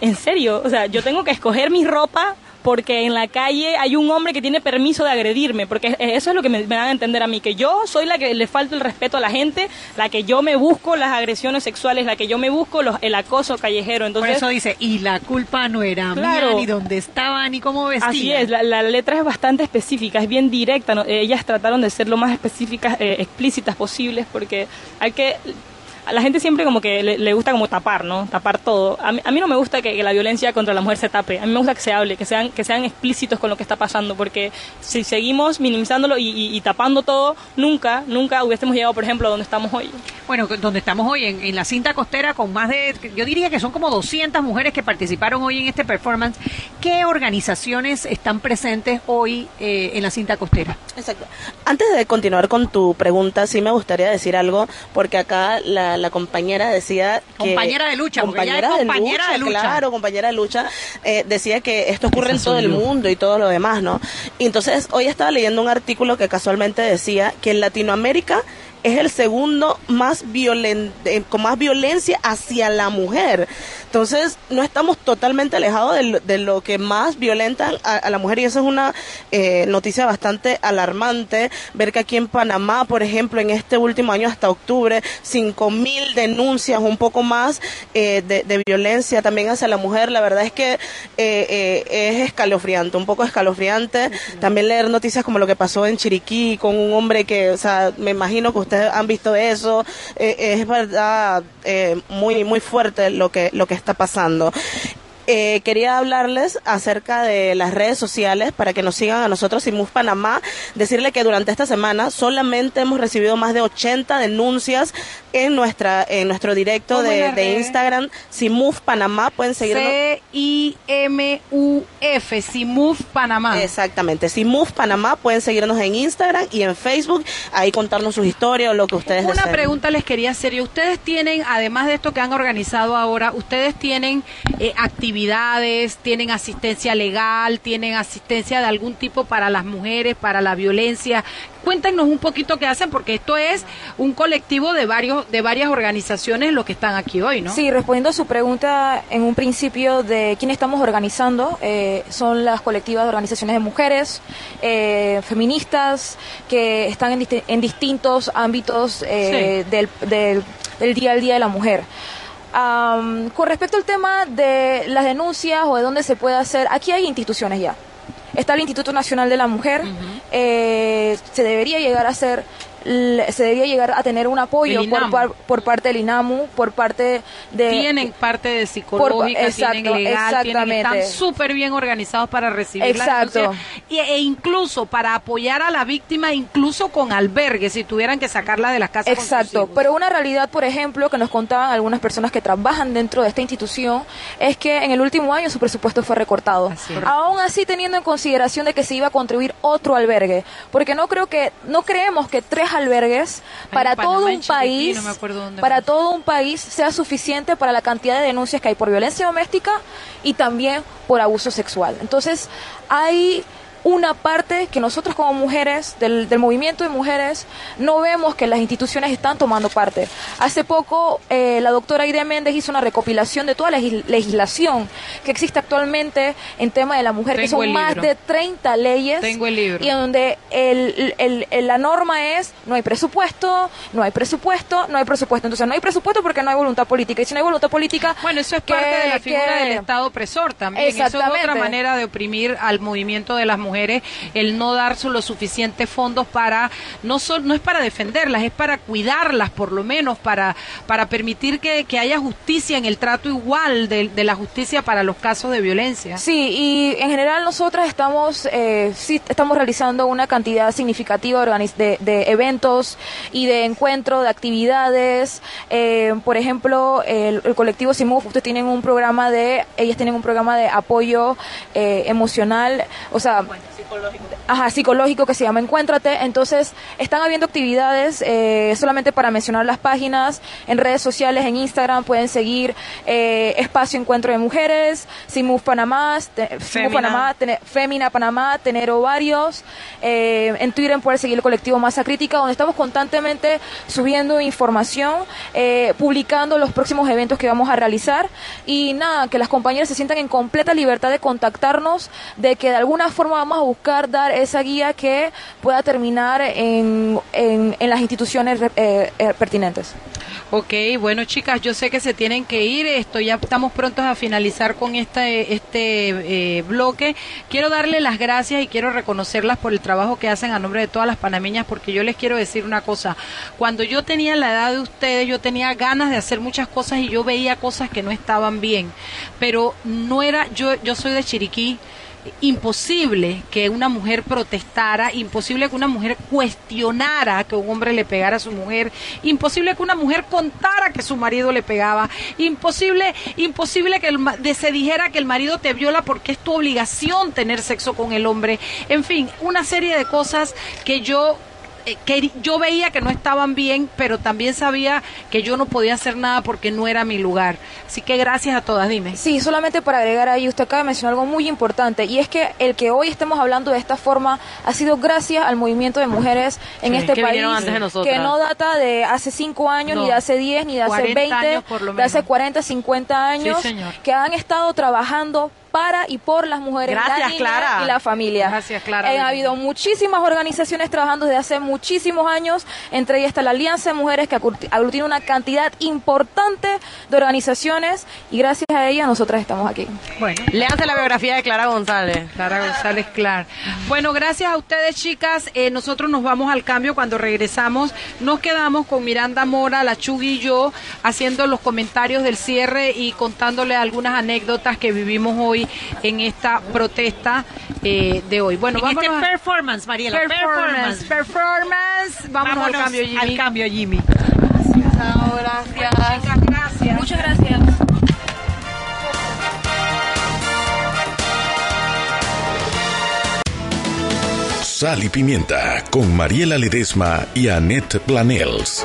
En serio, o sea, yo tengo que escoger mi ropa porque en la calle hay un hombre que tiene permiso de agredirme, porque eso es lo que me, dan a entender a mí, que yo soy la que le falta el respeto a la gente, la que yo me busco las agresiones sexuales, la que yo me busco los, el acoso callejero. Entonces, Por eso dice, y la culpa no era mía, ni dónde estaba, ni cómo vestía. Así es, la, letra es bastante específica, es bien directa, ellas trataron de ser lo más específicas, eh, explícitas posibles, porque hay que a la gente siempre como que le, gusta como tapar, ¿no? Tapar todo. A mí, a mí no me gusta que, la violencia contra la mujer se tape. A mí me gusta que se hable, que sean, que sean explícitos con lo que está pasando, porque si seguimos minimizándolo y, tapando todo, nunca, nunca hubiésemos llegado, por ejemplo, a donde estamos hoy. Bueno, donde estamos hoy, en, la cinta costera, con más de, yo diría que son como 200 mujeres que participaron hoy en este performance. ¿Qué organizaciones están presentes hoy eh, en la cinta costera? Exacto. Antes de continuar con tu pregunta, sí me gustaría decir algo, porque acá la la, compañera decía que... Compañera de lucha, compañera, de, lucha, Claro, compañera de lucha. Eh, decía que esto ocurre en todo el mundo y todo lo demás, ¿no? Y entonces hoy estaba leyendo un artículo que casualmente decía que en Latinoamérica es el segundo más violente, con más violencia hacia la mujer. Entonces, no estamos totalmente alejados de lo, que más violentan a, la mujer y eso es una eh, noticia bastante alarmante. Ver que aquí en Panamá, por ejemplo, en este último año hasta octubre, cinco mil denuncias, un poco más eh, de, violencia también hacia la mujer. La verdad es que eh, es escalofriante, un poco escalofriante. También leer noticias como lo que pasó en Chiriquí con un hombre que, o sea, me imagino que ustedes han visto eso. es verdad muy muy fuerte lo que lo que está pasando. Eh, quería hablarles acerca de las redes sociales para que nos sigan a nosotros Simuf Panamá. Decirle que durante esta semana solamente hemos recibido más de 80 denuncias en nuestra en nuestro directo de, de, Instagram Simuf Panamá. Pueden seguirnos. C-I-M-U-F, Simuf Panamá. Exactamente, Simuf Panamá. Pueden seguirnos en Instagram y en Facebook. Ahí contarnos sus historias o lo que ustedes Una pregunta les quería hacer. ¿Y ustedes tienen, además de esto que han organizado ahora, ustedes tienen eh, actividades? Actividades, tienen asistencia legal, tienen asistencia de algún tipo para las mujeres, para la violencia. Cuéntenos un poquito qué hacen, porque esto es un colectivo de varios de varias organizaciones los que están aquí hoy, ¿no? Sí, respondiendo a su pregunta en un principio de quién estamos organizando, eh, son las colectivas de organizaciones de mujeres, eh, feministas, que están en, distintos ámbitos eh, del, del día al día de la mujer con respecto al tema de las denuncias o de dónde se puede hacer, aquí hay instituciones ya. Está el Instituto Nacional de la Mujer, eh, se debería llegar a hacer se debía llegar a tener un apoyo por, por, parte del INAMU, por parte de... Tienen parte de psicológica, tienen legal, tienen, están súper bien organizados para recibir exacto. y, e incluso para apoyar a la víctima, incluso con albergue, si tuvieran que sacarla de las casas. Exacto, pero una realidad, por ejemplo, que nos contaban algunas personas que trabajan dentro de esta institución, es que en el último año su presupuesto fue recortado. Aún así, teniendo en consideración de que se iba a construir otro albergue, porque no creo que, no creemos que tres albergues para todo un país, para todo un país sea suficiente para la cantidad de denuncias que hay por violencia doméstica y también por abuso sexual. Entonces, hay una parte que nosotros como mujeres, del, movimiento de mujeres, no vemos que las instituciones están tomando parte. Hace poco eh, la doctora Aide Méndez hizo una recopilación de toda la legislación que existe actualmente en tema de la mujer, que son más de 30 leyes. Tengo el libro. Y donde el, la norma es no hay presupuesto, no hay presupuesto, no hay presupuesto. Entonces no hay presupuesto porque no hay voluntad política. Y si no hay voluntad política... Bueno, eso es parte de la figura del Estado opresor también. Eso es otra manera de oprimir al movimiento de las mujeres el no dar los suficientes fondos para, no, no es para defenderlas, es para cuidarlas por lo menos, para, para permitir que, haya justicia en el trato igual de, la justicia para los casos de violencia. Sí, y en general nosotras estamos, eh, sí, estamos realizando una cantidad significativa de, de eventos y de encuentros, de actividades. Eh, por ejemplo, el, colectivo Simuf, ustedes tienen un programa de, ellas tienen un programa de apoyo eh, emocional, o sea, psicológico. Ajá, psicológico que se llama Encuéntrate. Entonces, están habiendo actividades, eh, solamente para mencionar las páginas, en redes sociales, en Instagram, pueden seguir eh, Espacio Encuentro de Mujeres, Simuf Panamá, Panamá, Femina Panamá, Tener Ovarios. Eh, en Twitter pueden seguir el colectivo Masa Crítica, donde estamos constantemente subiendo información, publicando los próximos eventos que vamos a realizar. Y nada, que las compañeras se sientan en completa libertad de contactarnos, de que de alguna forma vamos a buscar dar esa guía que pueda terminar en, en, las instituciones eh, eh, pertinentes. Ok, bueno chicas, yo sé que se tienen que ir, esto ya estamos prontos a finalizar con este, este eh, bloque. Quiero darle las gracias y quiero reconocerlas por el trabajo que hacen a nombre de todas las panameñas, porque yo les quiero decir una cosa, cuando yo tenía la edad de ustedes, yo tenía ganas de hacer muchas cosas y yo veía cosas que no estaban bien, pero no era, yo, yo soy de Chiriquí, imposible que una mujer protestara, imposible que una mujer cuestionara que un hombre le pegara a su mujer, imposible que una mujer contara que su marido le pegaba, imposible, imposible que el, se dijera que el marido te viola porque es tu obligación tener sexo con el hombre, en fin, una serie de cosas que yo eh, que yo veía que no estaban bien, pero también sabía que yo no podía hacer nada porque no era mi lugar. Así que gracias a todas, dime. Sí, solamente para agregar ahí, usted acaba de mencionar algo muy importante y es que el que hoy estemos hablando de esta forma ha sido gracias al movimiento de mujeres en Sí, este que país, antes de que no data de hace 5 años, No. ni de hace 10, ni de hace 40 20, años por lo de hace menos. 40, 50 años, que han estado trabajando para y por las mujeres, la Gracias, niña Clara. y la familia. Gracias, Clara. Eh, ha habido muchísimas organizaciones trabajando desde hace muchísimos años, entre ellas está la Alianza de Mujeres que aglutina una cantidad importante de organizaciones y gracias a ella nosotras estamos aquí. Bueno, Léanse la biografía de Clara González. Clara González Clar. Bueno, gracias a ustedes, chicas. Eh, nosotros nos vamos al cambio cuando regresamos. Nos quedamos con Miranda Mora, la Chugui y yo, haciendo los comentarios del cierre y contándole algunas anécdotas que vivimos hoy en esta protesta eh, de hoy. Bueno, en este vámonos. a- performance, Mariela, performance, performance. Vámonos, al cambio, Jimmy. al cambio, Jimmy. Gracias. gracias. Muchas gracias. Sal y Pimienta con Mariela Ledesma y Annette Planels.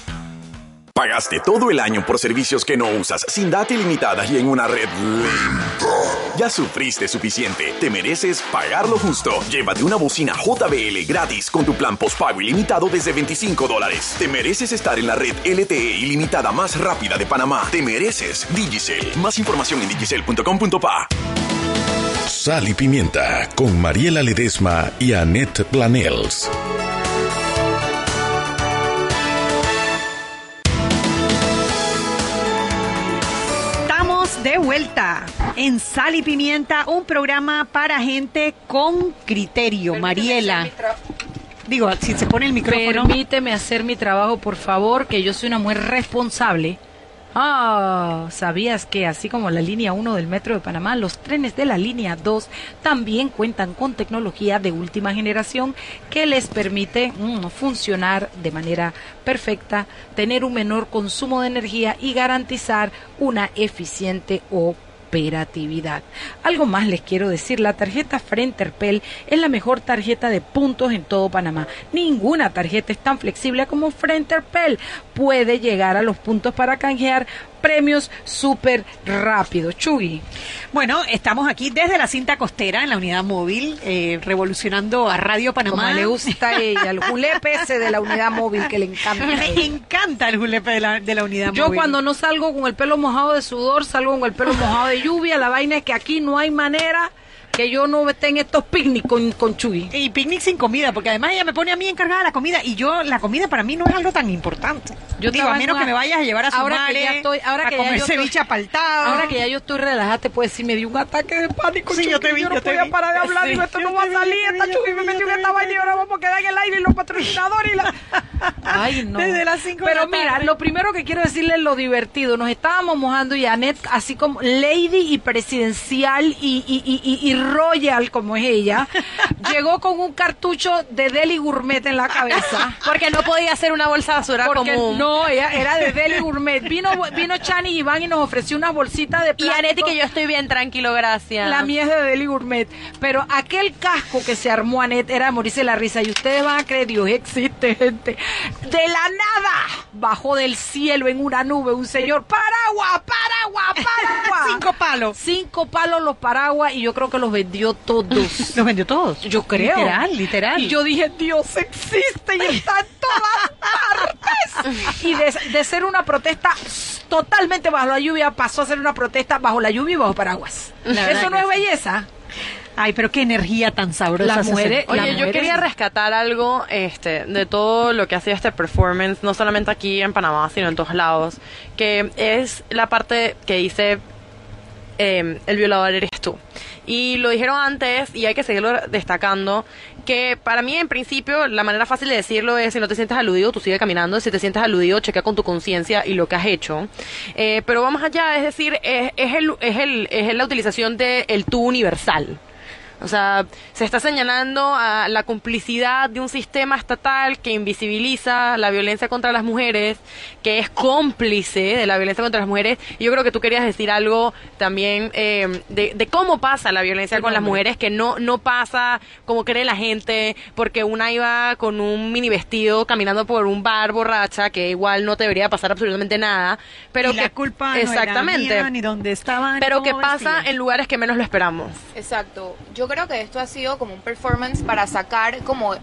Pagaste todo el año por servicios que no usas, sin data ilimitada y en una red lenta. Ya sufriste suficiente. Te mereces pagar lo justo. Llévate una bocina JBL gratis con tu plan postpago ilimitado desde 25 dólares. Te mereces estar en la red LTE ilimitada más rápida de Panamá. Te mereces Digicel. Más información en digicel.com.pa. Sal y Pimienta con Mariela Ledesma y Annette Planels. Vuelta en Sal y Pimienta, un programa para gente con criterio. Mariela. Digo, si se pone el micrófono. Permíteme hacer mi trabajo, por favor, que yo soy una mujer responsable. Ah, ¿sabías que así como la línea 1 del Metro de Panamá, los trenes de la línea 2 también cuentan con tecnología de última generación que les permite mm, funcionar de manera perfecta, tener un menor consumo de energía y garantizar una eficiente operatividad. Algo más les quiero decir, la tarjeta Frenterpel es la mejor tarjeta de puntos en todo Panamá. Ninguna tarjeta es tan flexible como Frenterpel. Puede llegar a los puntos para canjear premios súper rápido. Chugui. Bueno, estamos aquí desde la cinta costera en la unidad móvil, eh, revolucionando a Radio Panamá. Como le gusta a ella, el julepe ese de la unidad móvil que le encanta. ella. encanta el julepe de la, de la unidad Yo móvil. cuando no salgo con el pelo mojado de sudor, salgo con el pelo mojado de lluvia. La vaina es que aquí no hay manera que yo no esté en estos picnic con, con Chugui. Y picnic sin comida, porque además ella me pone a mí encargada la comida y yo, la comida para mí no es algo tan importante. Yo Digo, a menos en que una- me vayas a llevar a su ahora madre, que ya estoy, ahora a que ya yo estoy- ceviche. Ahora que ya yo estoy relajada, te puedo decir, me dio un ataque de pánico. Sí, yo te vi, no yo te podía vi. parar de hablar. Sí, digo, esto yo no va a salir. Esta vi, me metió en esta vaina y ahora vamos a quedar en el aire y los patrocinadores y la... Ay, no. Desde las cinco de Pero la mira, tarde. lo primero que quiero decirle es lo divertido. Nos estábamos mojando y Annette, así como lady y presidencial y, y, y, y- y royal como es ella, llegó con un cartucho de Deli Gourmet en la cabeza. Porque no podía hacer una bolsa de basura Porque común. no, ella era de Deli Gourmet. Vino, vino Chani y Iván y nos ofreció una bolsita de Y plástico. Aneti, que yo estoy bien tranquilo, gracias. La mía es de Deli Gourmet. Pero aquel casco que se armó Anet era de morirse la risa. Y ustedes van a creer, Dios existe, gente. gente. De la nada bajó del cielo en una nube un señor, paraguas, paraguas, paraguas. Cinco palos. Cinco palos los paraguas y yo creo que los vendió todos. ¿Los vendió todos? Yo creo. Literal, literal. Y yo dije, Dios existe y está en todas partes. Y de, de ser una protesta totalmente bajo la lluvia pasó a ser una protesta bajo la lluvia y bajo paraguas. Eso no es belleza. Ay, pero qué energía tan sabrosa. Las mujeres- hace. Oye, yo quería rescatar algo este, de todo lo que hacía este performance, no solamente aquí en Panamá, sino en todos lados, que es la parte que dice eh, el violador eres tú. Y lo dijeron antes y hay que seguirlo destacando, que para mí en principio la manera fácil de decirlo es si no te sientes aludido, tú sigue caminando, si te sientes aludido, checa con tu conciencia y lo que has hecho. Eh, pero vamos allá, es decir, es, es, el, es, el, es la utilización del el tú universal. O sea, se está señalando a la complicidad de un sistema estatal que invisibiliza la violencia contra las mujeres, que es cómplice de la violencia contra las mujeres. Y yo creo que tú querías decir algo también eh, de, de cómo pasa la violencia con las mujeres, que no, no pasa como cree la gente, porque una iba con un mini vestido caminando por un bar borracha, que igual no te debería pasar absolutamente nada. Pero y que, la culpa exactamente. no era mía, ni dónde estaban. pero que pasa en lugares que menos lo esperamos. Exacto. Yo creo que esto ha sido como un performance para sacar como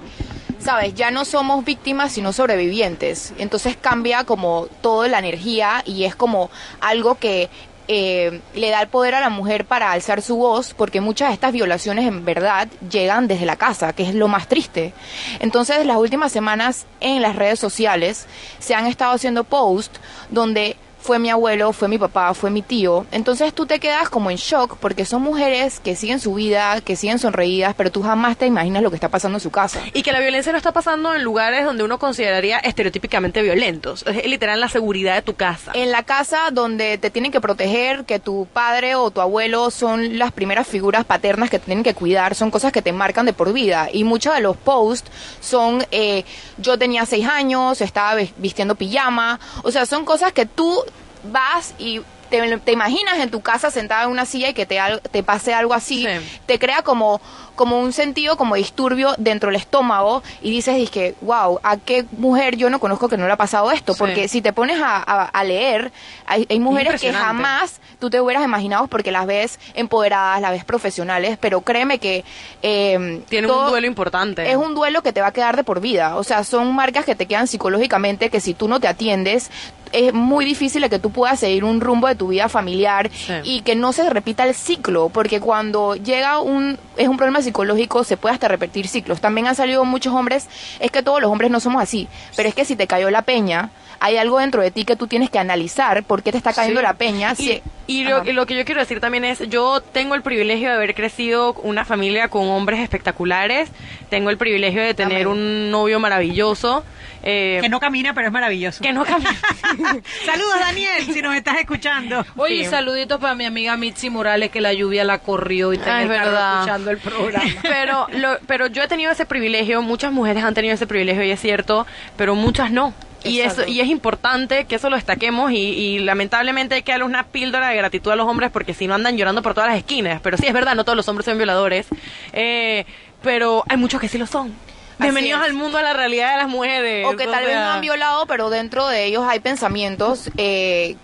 sabes, ya no somos víctimas sino sobrevivientes. Entonces cambia como toda la energía y es como algo que eh, le da el poder a la mujer para alzar su voz, porque muchas de estas violaciones en verdad llegan desde la casa, que es lo más triste. Entonces, las últimas semanas en las redes sociales se han estado haciendo posts donde fue mi abuelo, fue mi papá, fue mi tío. Entonces tú te quedas como en shock porque son mujeres que siguen su vida, que siguen sonreídas, pero tú jamás te imaginas lo que está pasando en su casa. Y que la violencia no está pasando en lugares donde uno consideraría estereotípicamente violentos. Es literal la seguridad de tu casa. En la casa donde te tienen que proteger, que tu padre o tu abuelo son las primeras figuras paternas que te tienen que cuidar, son cosas que te marcan de por vida. Y muchos de los posts son, eh, yo tenía seis años, estaba vistiendo pijama, o sea, son cosas que tú vas y te, te imaginas en tu casa sentada en una silla y que te, te pase algo así, te crea como, como un sentido como disturbio dentro del estómago y dices, que wow, ¿a qué mujer yo no conozco que no le ha pasado esto? Sí. Porque si te pones a, a- a leer, hay, hay mujeres que jamás tú te hubieras imaginado porque las ves empoderadas, las ves profesionales, pero créeme que... Eh, Tienen un duelo importante. Es un duelo que te va a quedar de por vida. O sea, son marcas que te quedan psicológicamente que si tú no te atiendes, es muy difícil de que tú puedas seguir un rumbo de tu vida familiar y que no se repita el ciclo, porque cuando llega un, es un problema psicológico, se puede hasta repetir ciclos. También han salido muchos hombres, es que todos los hombres no somos así, pero es que si te cayó la peña, hay algo dentro de ti que tú tienes que analizar por qué te está cayendo Sí. la peña. Y, si- y lo, lo que yo quiero decir también es, yo tengo el privilegio de haber crecido una familia con hombres espectaculares, tengo el privilegio de tener un novio maravilloso. eh, Que no camina, pero es maravilloso. Que no camina. Saludos, Daniel, si nos estás escuchando. Oye, Sí. saluditos para mi amiga Mitzi Morales que la lluvia la corrió y está Ah, escuchando el programa. pero, lo- pero yo he tenido ese privilegio, muchas mujeres han tenido ese privilegio y es cierto, pero muchas no. Y, eso, Exacto. y es importante que eso lo destaquemos y, y lamentablemente hay que darle una píldora de gratitud a los hombres porque si no andan llorando por todas las esquinas. Pero sí es verdad, no todos los hombres son violadores, eh, pero hay muchos que sí lo son. Bienvenidos es. al mundo, a la realidad de las mujeres. o que tal vez no han violado, pero dentro de ellos hay pensamientos eh,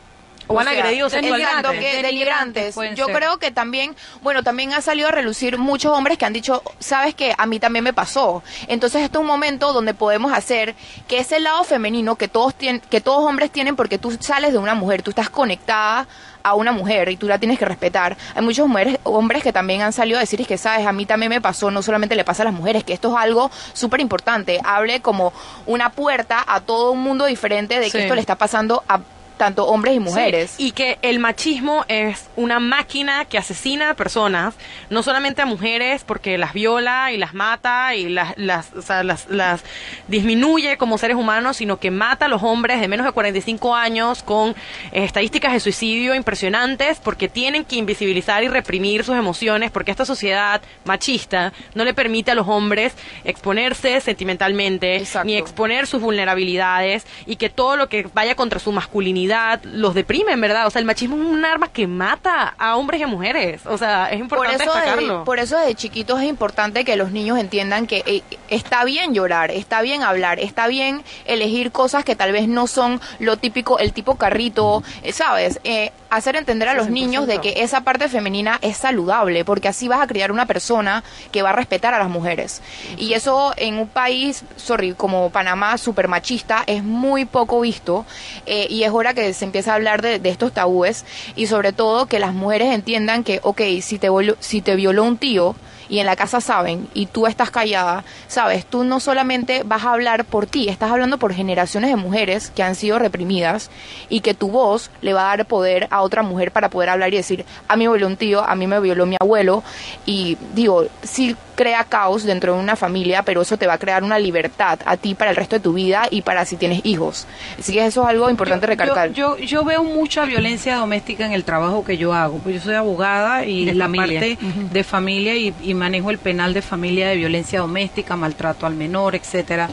O han agredido sexualmente. pueden Yo ser. creo que también, bueno, también ha salido a relucir muchos hombres que han dicho, sabes que a mí también me pasó. Entonces este es un momento donde podemos hacer que ese lado femenino que todos tienen, que todos hombres tienen, porque tú sales de una mujer, tú estás conectada a una mujer y tú la tienes que respetar. Hay muchos mujeres, hombres que también han salido a decir es que, sabes, a mí también me pasó, no solamente le pasa a las mujeres, que esto es algo súper importante. Hable como una puerta a todo un mundo diferente de que Sí. esto le está pasando a tanto hombres y mujeres. Sí, y que el machismo es una máquina que asesina a personas, no solamente a mujeres porque las viola y las mata y las, las, o sea, las, las disminuye como seres humanos, sino que mata a los hombres de menos de 45 años con eh, estadísticas de suicidio impresionantes porque tienen que invisibilizar y reprimir sus emociones porque esta sociedad machista no le permite a los hombres exponerse sentimentalmente ni exponer sus vulnerabilidades y que todo lo que vaya contra su masculinidad los deprimen, ¿verdad? O sea, el machismo es un arma que mata a hombres y a mujeres. O sea, es importante por eso destacarlo. De, por eso desde chiquitos es importante que los niños entiendan que eh, está bien llorar, está bien hablar, está bien elegir cosas que tal vez no son lo típico, el tipo carrito, eh, ¿sabes? Eh, hacer entender a los niños de que esa parte femenina es saludable, porque así vas a criar una persona que va a respetar a las mujeres. Y eso en un país, sorry, como Panamá, súper machista, es muy poco visto eh, y es hora que se empiece a hablar de, estos tabúes y sobre todo que las mujeres entiendan que, ok, si te, si te violó un tío, y en la casa saben y tú estás callada, sabes, tú no solamente vas a hablar por ti, estás hablando por generaciones de mujeres que han sido reprimidas y que tu voz le va a dar poder a otra mujer para poder hablar y decir, a mí me violó un tío, a mí me violó mi abuelo y digo, si crea caos dentro de una familia, pero eso te va a crear una libertad a ti para el resto de tu vida y para si tienes hijos. Así que eso es algo importante yo, recalcar. Yo, yo, yo, veo mucha violencia doméstica en el trabajo que yo hago, pues yo soy abogada y de la familia. parte uh -huh. de familia y, y, manejo el penal de familia de violencia doméstica, maltrato al menor, etcétera.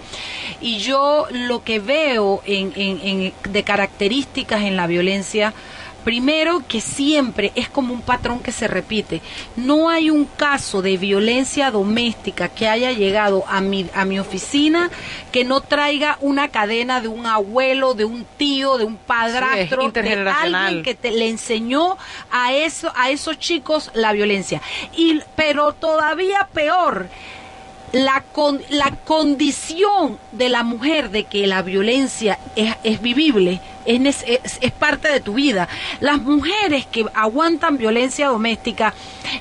Y yo lo que veo en, en, en de características en la violencia Primero, que siempre es como un patrón que se repite. No hay un caso de violencia doméstica que haya llegado a mi, a mi oficina que no traiga una cadena de un abuelo, de un tío, de un padrastro, sí, de alguien que te, le enseñó a, eso, a esos chicos la violencia. Y, pero todavía peor, la, con, la condición de la mujer de que la violencia es, es vivible es, es, parte de tu vida. Las mujeres que aguantan violencia doméstica,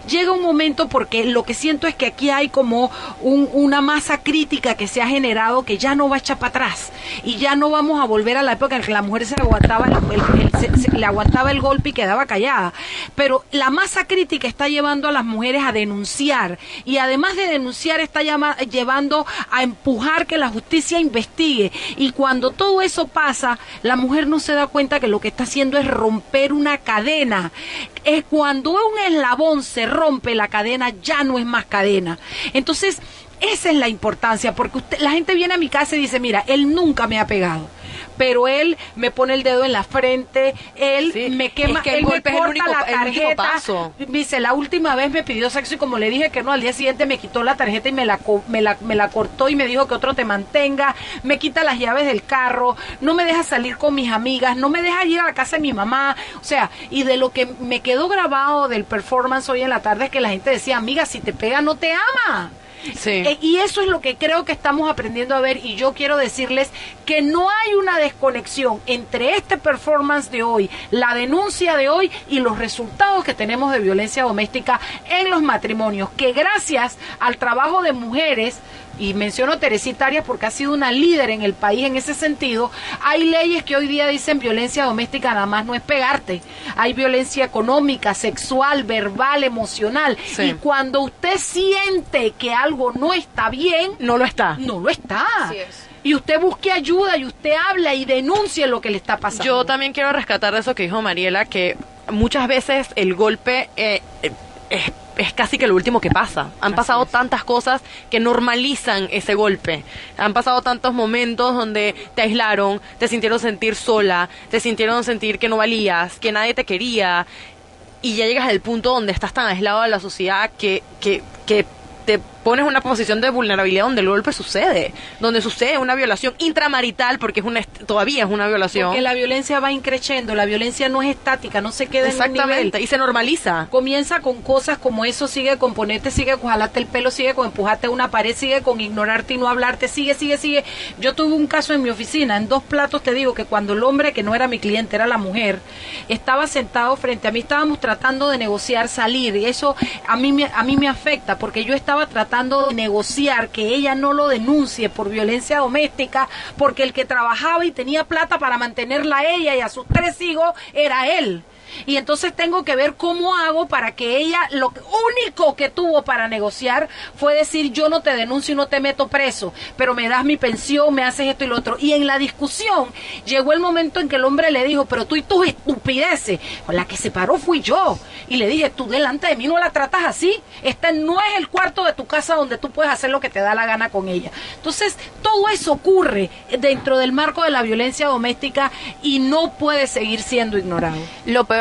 llega un momento porque lo que siento es que aquí hay como un, una masa crítica que se ha generado que ya no va a echar para atrás y ya no vamos a volver a la época en que la mujer se aguantaba el, el, se, le aguantaba el golpe y quedaba callada. Pero la masa crítica está llevando a las mujeres a denunciar y además de denunciar está llevando a empujar que la justicia investigue y cuando todo eso pasa, la mujer no se da cuenta que lo que está haciendo es romper una cadena. Es cuando un eslabón se rompe, la cadena ya no es más cadena. Entonces, esa es la importancia, porque usted, la gente viene a mi casa y dice, mira, él nunca me ha pegado pero él me pone el dedo en la frente, él sí, me quema, es que él el golpe me es el corta único, la tarjeta. dice, la última vez me pidió sexo y como le dije que no, al día siguiente me quitó la tarjeta y me la, me la, me la cortó y me dijo que otro te mantenga, me quita las llaves del carro, no me deja salir con mis amigas, no me deja ir a la casa de mi mamá, o sea, y de lo que me quedó grabado del performance hoy en la tarde es que la gente decía, amiga, si te pega no te ama. Eh, y eso es lo que creo que estamos aprendiendo a ver y yo quiero decirles que no hay una desconexión entre este performance de hoy, la denuncia de hoy y los resultados que tenemos de violencia doméstica en los matrimonios, que gracias al trabajo de mujeres y menciono Teresita Arias porque ha sido una líder en el país en ese sentido, hay leyes que hoy día dicen violencia doméstica nada más no es pegarte, hay violencia económica, sexual, verbal, emocional, Sí. y cuando usted siente que algo no está bien, no lo está. No lo está. Y usted busque ayuda y usted habla y denuncie lo que le está pasando. Yo también quiero rescatar de eso que dijo Mariela, que muchas veces el golpe eh, eh, es, es casi que lo último que pasa. Han pasado tantas cosas que normalizan ese golpe. Han pasado tantos momentos donde te aislaron, te sintieron sentir sola, te sintieron sentir que no valías, que nadie te quería. Y ya llegas al punto donde estás tan aislado de la sociedad que, que, que te pones una posición de vulnerabilidad donde el golpe sucede, donde sucede una violación intramarital, porque es una todavía es una violación. Porque la violencia va increciendo, la violencia no es estática, no se queda en un Exactamente, nivel. y se normaliza. Comienza con cosas como eso, sigue con ponerte, sigue con jalarte el pelo, sigue con empujarte a una pared, sigue con ignorarte y no hablarte, sigue, sigue, sigue. Yo tuve un caso en mi oficina, en dos platos te digo que cuando el hombre, que no era mi cliente, era la mujer, estaba sentado frente a mí, estábamos tratando de negociar salir, y eso a mí me, a mí me afecta, porque yo estaba tratando de negociar que ella no lo denuncie por violencia doméstica, porque el que trabajaba y tenía plata para mantenerla a ella y a sus tres hijos era él. Y entonces tengo que ver cómo hago para que ella, lo único que tuvo para negociar fue decir yo no te denuncio y no te meto preso, pero me das mi pensión, me haces esto y lo otro. Y en la discusión llegó el momento en que el hombre le dijo, pero tú y tus estupideces, con la que se paró fui yo. Y le dije, tú delante de mí no la tratas así, este no es el cuarto de tu casa donde tú puedes hacer lo que te da la gana con ella. Entonces, todo eso ocurre dentro del marco de la violencia doméstica y no puede seguir siendo ignorado.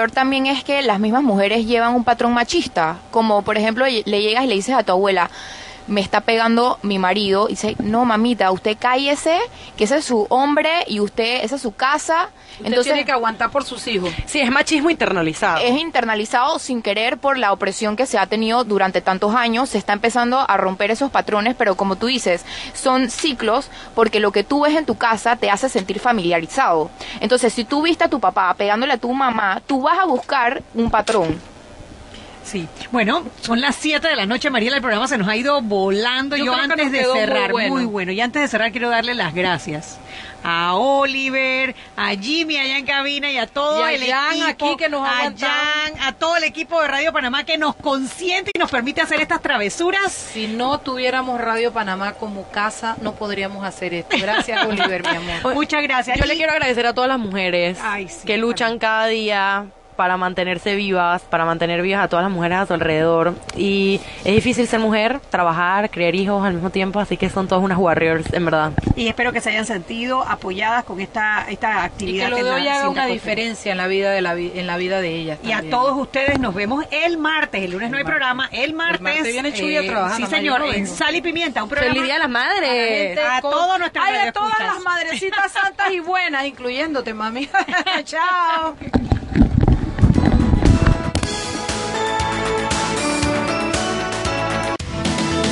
También es que las mismas mujeres llevan un patrón machista, como por ejemplo le llegas y le dices a tu abuela, me está pegando mi marido y dice, no mamita, usted cállese, que ese es su hombre y usted, esa es su casa. Entonces tiene que aguantar por sus hijos. Sí, es machismo internalizado. Es internalizado sin querer por la opresión que se ha tenido durante tantos años. Se está empezando a romper esos patrones, pero como tú dices, son ciclos porque lo que tú ves en tu casa te hace sentir familiarizado. Entonces, si tú viste a tu papá pegándole a tu mamá, tú vas a buscar un patrón. Sí. Bueno, son las 7 de la noche, Mariela, el programa se nos ha ido volando. Yo, antes de cerrar, muy bueno. Y antes de cerrar quiero darle las gracias a Oliver, a Jimmy allá en cabina y a todo el equipo, aquí que nos a Jan, a todo el equipo de Radio Panamá que nos consiente y nos permite hacer estas travesuras. Si no tuviéramos Radio Panamá como casa, no podríamos hacer esto. Gracias, Oliver, mi amor. Muchas gracias. Yo le quiero agradecer a todas las mujeres que luchan cada día para mantenerse vivas, para mantener vivas a todas las mujeres a su alrededor. Y es difícil ser mujer, trabajar, criar hijos al mismo tiempo, así que son todas unas warriors, en verdad. Y espero que se hayan sentido apoyadas con esta, esta actividad. Y que lo de hoy haga una diferencia en la vida de la en la vida de ellas. Y a todos ustedes nos vemos el martes, el lunes no hay programa, el martes. El viene Chuy a trabajar. Sí, señor, en Sal y Pimienta, un programa. Feliz Día de las Madres. A, todas nuestras Ay, a todas las madrecitas santas y buenas, incluyéndote, mami. Chao.